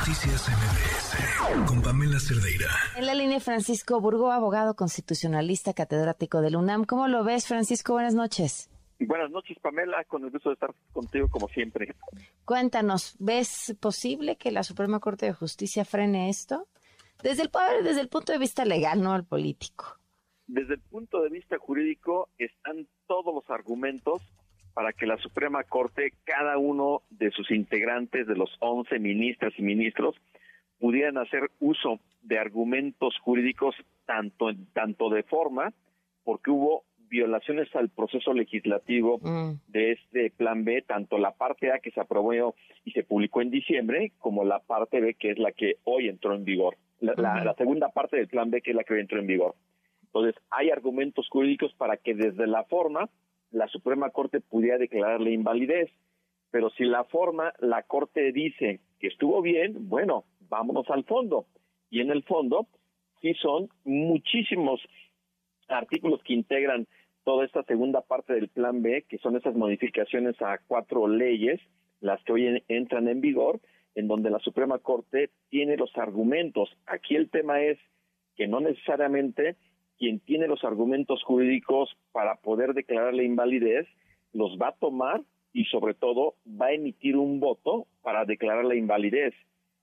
Noticias MBS con Pamela Cerdeira. En la línea Francisco Burgo, abogado constitucionalista, catedrático del UNAM. ¿Cómo lo ves, Francisco? Buenas noches. Buenas noches, Pamela, con el gusto de estar contigo como siempre. Cuéntanos, ¿ves posible que la Suprema Corte de Justicia frene esto? Desde el, desde el punto de vista legal, no al político. Desde el punto de vista jurídico están todos los argumentos para que la Suprema Corte, cada uno de sus integrantes, de los 11 ministras y ministros, pudieran hacer uso de argumentos jurídicos tanto, tanto de forma, porque hubo violaciones al proceso legislativo mm. de este plan B, tanto la parte A que se aprobó y se publicó en diciembre, como la parte B que es la que hoy entró en vigor. La, la segunda parte del plan B que es la que hoy entró en vigor. Entonces, hay argumentos jurídicos para que desde la forma la Suprema Corte pudiera declararle invalidez. Pero si la forma, la Corte dice que estuvo bien, bueno, vámonos al fondo. Y en el fondo, sí son muchísimos artículos que integran toda esta segunda parte del Plan B, que son esas modificaciones a cuatro leyes, las que hoy entran en vigor, en donde la Suprema Corte tiene los argumentos. Aquí el tema es que no necesariamente quien tiene los argumentos jurídicos para poder declarar la invalidez, los va a tomar y sobre todo va a emitir un voto para declarar la invalidez,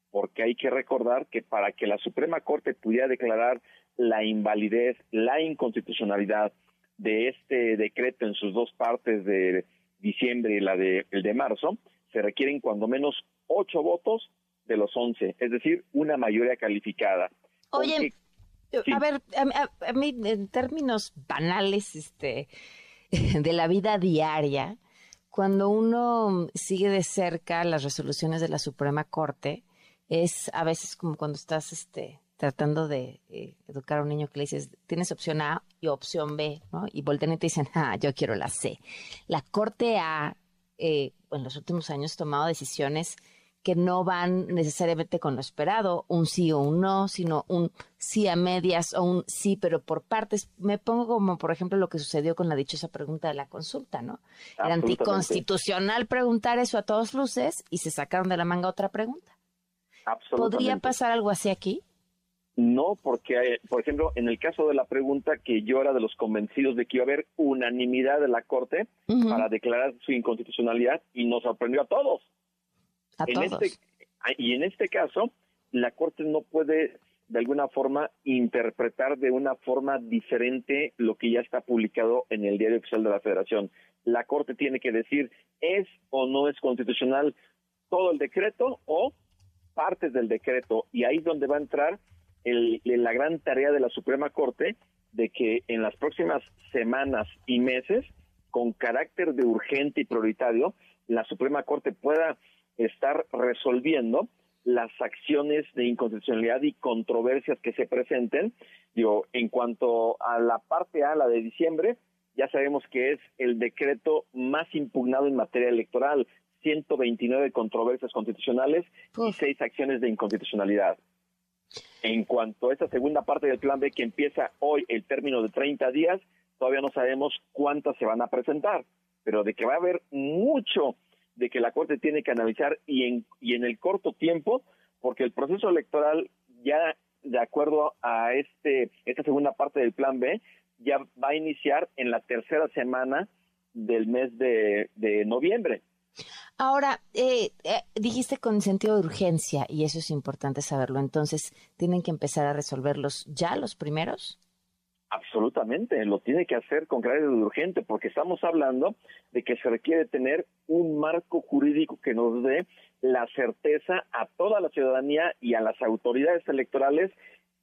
porque hay que recordar que para que la Suprema Corte pudiera declarar la invalidez, la inconstitucionalidad de este decreto en sus dos partes de diciembre y la de el de marzo, se requieren cuando menos ocho votos de los once, es decir, una mayoría calificada. Oye, a ver, a, mí en términos banales este, de la vida diaria, cuando uno sigue de cerca las resoluciones de la Suprema Corte, es a veces como cuando estás este, tratando de eh, educar a un niño que le dices, tienes opción A y opción B, ¿no? Y voltean y te dicen, ah, yo quiero la C. La Corte ha, eh, en los últimos años, tomado decisiones que no van necesariamente con lo esperado, un sí o un no, sino un sí a medias o un sí, pero por partes. Me pongo como, por ejemplo, lo que sucedió con la dichosa pregunta de la consulta, ¿no? Era anticonstitucional preguntar eso a todos luces y se sacaron de la manga otra pregunta. ¿Podría pasar algo así aquí? No, porque, eh, por ejemplo, en el caso de la pregunta, que yo era de los convencidos de que iba a haber unanimidad de la Corte para declarar su inconstitucionalidad y nos sorprendió a todos en Este, ah, y en este caso, la Corte no puede de alguna forma interpretar de una forma diferente lo que ya está publicado en el Diario Oficial de la Federación. La Corte tiene que decir es o no es constitucional todo el decreto o partes del decreto y ahí es donde va a entrar el, la gran tarea de la Suprema Corte de que en las próximas semanas y meses, con carácter de urgente y prioritario, la Suprema Corte pueda estar resolviendo las acciones de inconstitucionalidad y controversias que se presenten. Digo, en cuanto a la parte A, la de diciembre, ya sabemos que es el decreto más impugnado en materia electoral, 129 controversias constitucionales y seis acciones de inconstitucionalidad. En cuanto a esta segunda parte del plan B que empieza hoy el término de 30 días, todavía no sabemos cuántas se van a presentar, pero de que va a haber mucho de que la Corte tiene que analizar y en, y en el corto tiempo, porque el proceso electoral ya de acuerdo a este esta segunda parte del plan B ya va a iniciar en la tercera semana del mes de, noviembre. Ahora, eh, eh, dijiste con sentido de urgencia y eso es importante saberlo. Entonces, ¿tienen que empezar a resolverlos ya los primeros? Absolutamente, lo tiene que hacer con carácter urgente, porque estamos hablando de que se requiere tener un marco jurídico que nos dé la certeza a toda la ciudadanía y a las autoridades electorales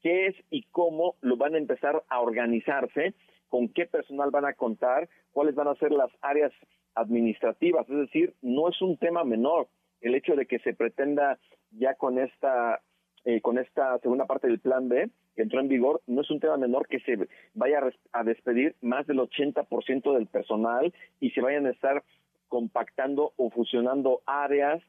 qué es y cómo lo van a empezar a organizarse, con qué personal van a contar, cuáles van a ser las áreas administrativas, es decir, no es un tema menor el hecho de que se pretenda ya con esta eh, con esta segunda parte del plan B que entró en vigor, no es un tema menor que se vaya a despedir más del 80% del personal y se vayan a estar compactando o fusionando áreas.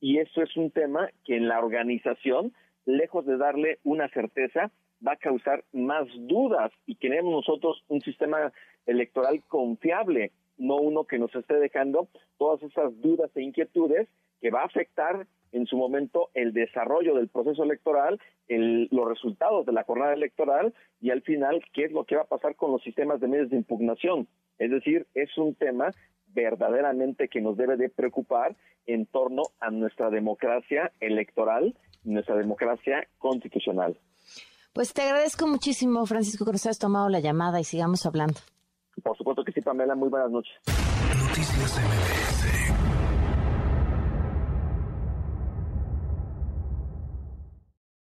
Y eso es un tema que en la organización, lejos de darle una certeza, va a causar más dudas. Y queremos nosotros un sistema electoral confiable, no uno que nos esté dejando todas esas dudas e inquietudes que va a afectar en su momento el desarrollo del proceso electoral, los resultados de la jornada electoral y al final qué es lo que va a pasar con los sistemas de medios de impugnación. Es decir, es un tema verdaderamente que nos debe de preocupar en torno a nuestra democracia electoral, nuestra democracia constitucional. Pues te agradezco muchísimo, Francisco, que nos hayas tomado la llamada y sigamos hablando. Por supuesto que sí, Pamela. Muy buenas noches. Noticias MBS